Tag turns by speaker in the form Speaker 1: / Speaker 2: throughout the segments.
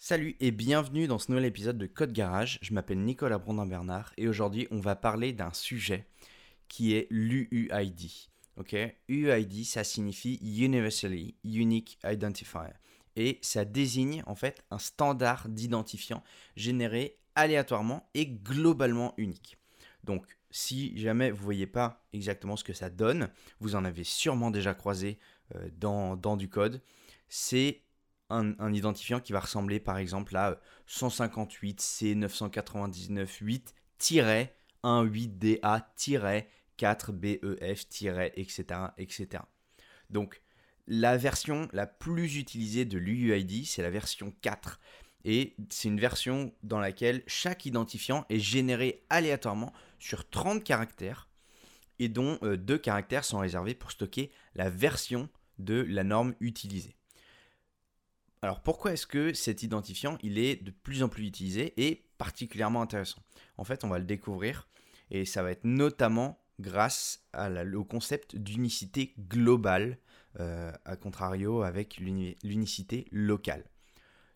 Speaker 1: Salut et bienvenue dans ce nouvel épisode de Code Garage. Je m'appelle Nicolas Brondin-Bernard et aujourd'hui on va parler d'un sujet qui est l'UUID. Ok, UUID ça signifie Universally Unique Identifier et ça désigne en fait un standard d'identifiant généré aléatoirement et globalement unique. Donc si jamais vous voyez pas exactement ce que ça donne, vous en avez sûrement déjà croisé euh, dans, dans du code. C'est un, identifiant qui va ressembler par exemple à 158 c 999 8 18 da 4 bef etc etc donc la version la plus utilisée de l'UUID c'est la version 4 et c'est une version dans laquelle chaque identifiant est généré aléatoirement sur 30 caractères et dont euh, deux caractères sont réservés pour stocker la version de la norme utilisée. Alors pourquoi est-ce que cet identifiant il est de plus en plus utilisé et particulièrement intéressant? En fait, on va le découvrir et ça va être notamment grâce au concept d'unicité globale, euh, à contrario avec l'unicité locale.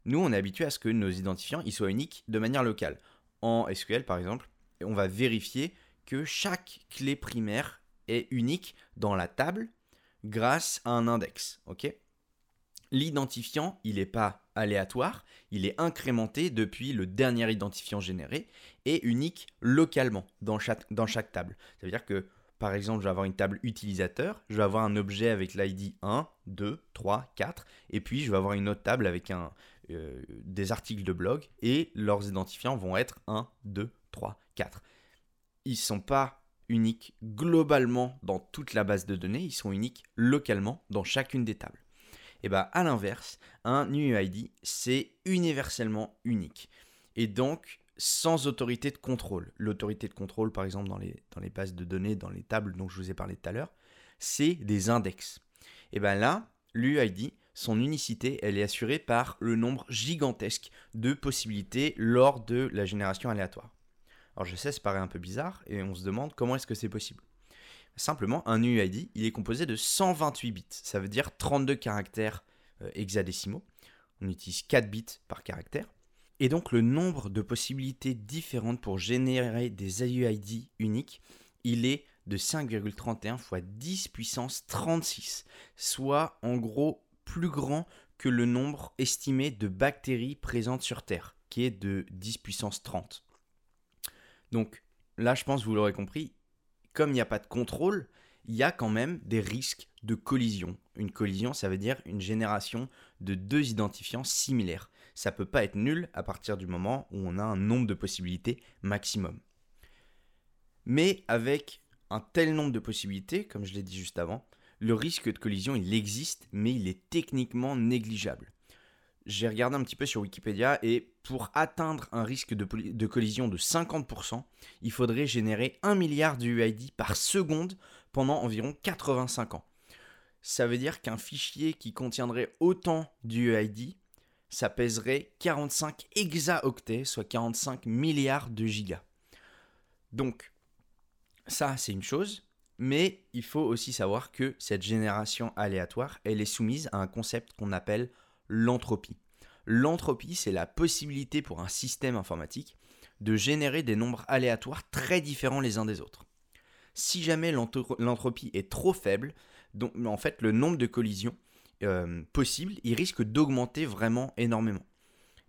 Speaker 1: Nous, on est habitué à ce que nos identifiants ils soient uniques de manière locale. En SQL, par exemple, on va vérifier que chaque clé primaire est unique dans la table grâce à un index. ok? L'identifiant, il n'est pas aléatoire, il est incrémenté depuis le dernier identifiant généré et unique localement dans chaque, table. Ça veut dire que, par exemple, je vais avoir une table utilisateur, je vais avoir un objet avec l'ID 1, 2, 3, 4, et puis je vais avoir une autre table avec euh, des articles de blog, et leurs identifiants vont être 1, 2, 3, 4. Ils ne sont pas uniques globalement dans toute la base de données, ils sont uniques localement dans chacune des tables. Et bien à l'inverse, un UUID, c'est universellement unique. Et donc, sans autorité de contrôle. L'autorité de contrôle, par exemple, dans les, dans les bases de données, dans les tables dont je vous ai parlé tout à l'heure, c'est des index. Et bien là, l'UID, son unicité, elle est assurée par le nombre gigantesque de possibilités lors de la génération aléatoire. Alors je sais, ça paraît un peu bizarre, et on se demande comment est-ce que c'est possible. Simplement, un UID, il est composé de 128 bits. Ça veut dire 32 caractères euh, hexadécimaux. On utilise 4 bits par caractère. Et donc le nombre de possibilités différentes pour générer des UID uniques, il est de 5,31 fois 10 puissance 36, soit en gros plus grand que le nombre estimé de bactéries présentes sur Terre, qui est de 10 puissance 30. Donc là, je pense, vous l'aurez compris, comme il n'y a pas de contrôle, il y a quand même des risques de collision. Une collision, ça veut dire une génération de deux identifiants similaires. Ça ne peut pas être nul à partir du moment où on a un nombre de possibilités maximum. Mais avec un tel nombre de possibilités, comme je l'ai dit juste avant, le risque de collision, il existe, mais il est techniquement négligeable j'ai regardé un petit peu sur Wikipédia et pour atteindre un risque de, collision de 50%, il faudrait générer 1 milliard de UID par seconde pendant environ 85 ans. Ça veut dire qu'un fichier qui contiendrait autant d'UID, ça pèserait 45 hexaoctets, soit 45 milliards de gigas. Donc, ça, c'est une chose, mais il faut aussi savoir que cette génération aléatoire, elle est soumise à un concept qu'on appelle l'entropie. L'entropie, c'est la possibilité pour un système informatique de générer des nombres aléatoires très différents les uns des autres. Si jamais l'entropie est trop faible, donc, en fait le nombre de collisions euh, possibles, risque d'augmenter vraiment énormément.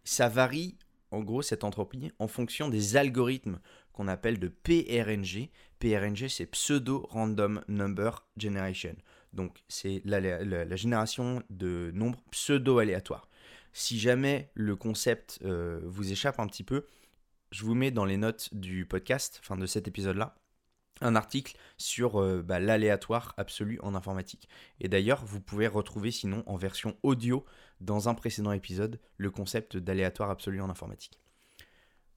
Speaker 1: Ça varie, en gros, cette entropie, en fonction des algorithmes qu'on appelle de PRNG. PRNG, c'est Pseudo Random Number Generation. Donc c'est la, génération de nombres pseudo-aléatoires. Si jamais le concept euh, vous échappe un petit peu, je vous mets dans les notes du podcast, enfin de cet épisode-là, un article sur euh, bah, l'aléatoire absolu en informatique. Et d'ailleurs, vous pouvez retrouver sinon en version audio dans un précédent épisode le concept d'aléatoire absolu en informatique.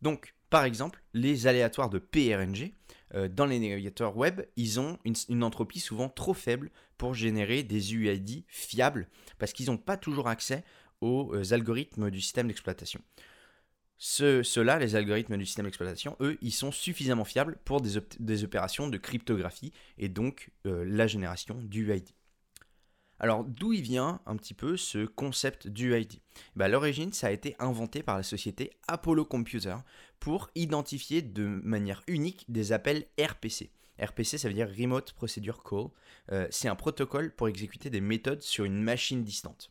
Speaker 1: Donc, par exemple, les aléatoires de PRNG, euh, dans les navigateurs web, ils ont une, entropie souvent trop faible pour générer des UID fiables, parce qu'ils n'ont pas toujours accès aux euh, algorithmes du système d'exploitation. Ceux-là, les algorithmes du système d'exploitation, eux, ils sont suffisamment fiables pour des, opérations de cryptographie et donc euh, la génération d'UID. Alors d'où vient un petit peu ce concept d'UID bah, l'origine, ça a été inventé par la société Apollo Computer pour identifier de manière unique des appels RPC. RPC, ça veut dire Remote Procedure Call. Euh, c'est un protocole pour exécuter des méthodes sur une machine distante.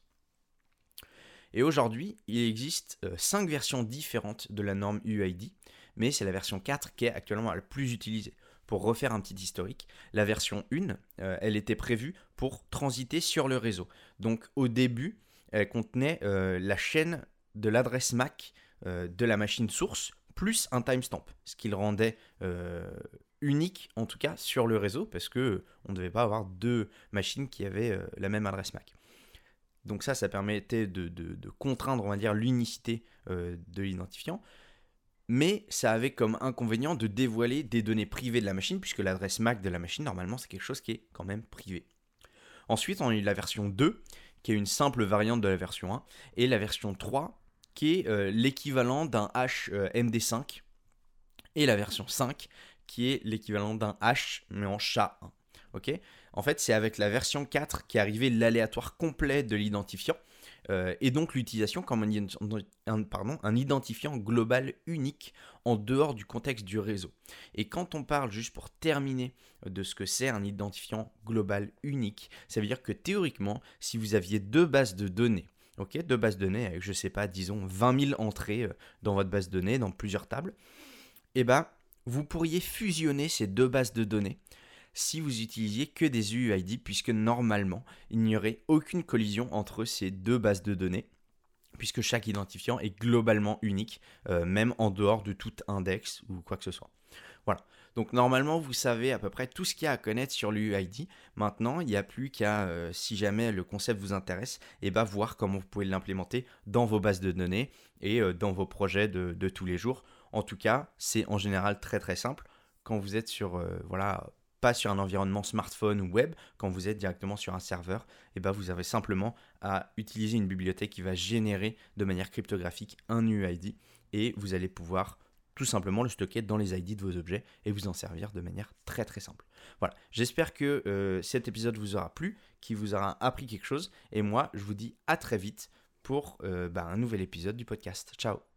Speaker 1: Et aujourd'hui, il existe 5 euh, versions différentes de la norme UID, mais c'est la version 4 qui est actuellement la plus utilisée. Pour refaire un petit historique, la version 1, euh, elle était prévue pour transiter sur le réseau. Donc au début, elle contenait la chaîne de l'adresse MAC de la machine source plus un timestamp, ce qui le rendait unique en tout cas sur le réseau parce que on ne devait pas avoir deux machines qui avaient euh, la même adresse MAC. Donc ça, ça permettait de, contraindre, on va dire, l'unicité euh, de l'identifiant. Mais ça avait comme inconvénient de dévoiler des données privées de la machine, puisque l'adresse MAC de la machine, normalement, c'est quelque chose qui est quand même privé. Ensuite, on a eu la version 2, qui est une simple variante de la version 1, et la version 3, qui est euh, l'équivalent d'un hash MD5, et la version 5, qui est l'équivalent d'un H, mais en chat 1. Ok? En fait, c'est avec la version 4 qui arrivé l'aléatoire complet de l'identifiant. Euh, et donc l'utilisation comme un, identifiant global unique en dehors du contexte du réseau. Et quand on parle, juste pour terminer, de ce que c'est un identifiant global unique, ça veut dire que théoriquement, si vous aviez deux bases de données, ok, deux bases de données avec, je sais pas, disons 20 000 entrées euh, dans votre base de données, dans plusieurs tables, eh ben, vous pourriez fusionner ces deux bases de données si vous utilisiez que des UUID, puisque normalement, il n'y aurait aucune collision entre ces deux bases de données, puisque chaque identifiant est globalement unique, euh, même en dehors de tout index ou quoi que ce soit. Voilà. Donc normalement, vous savez à peu près tout ce qu'il y a à connaître sur l'UUID. Maintenant, il n'y a plus qu'à, euh, si jamais le concept vous intéresse, et eh ben, voir comment vous pouvez l'implémenter dans vos bases de données et euh, dans vos projets de tous les jours en tout cas, c'est en général très très simple quand vous êtes sur, voilà, sur un environnement smartphone ou web, quand vous êtes directement sur un serveur, et eh ben vous avez simplement à utiliser une bibliothèque qui va générer de manière cryptographique un UID et vous allez pouvoir tout simplement le stocker dans les ID de vos objets et vous en servir de manière très très simple. Voilà, j'espère que euh, cet épisode vous aura plu, qu'il vous aura appris quelque chose et moi je vous dis à très vite pour euh, bah, un nouvel épisode du podcast. Ciao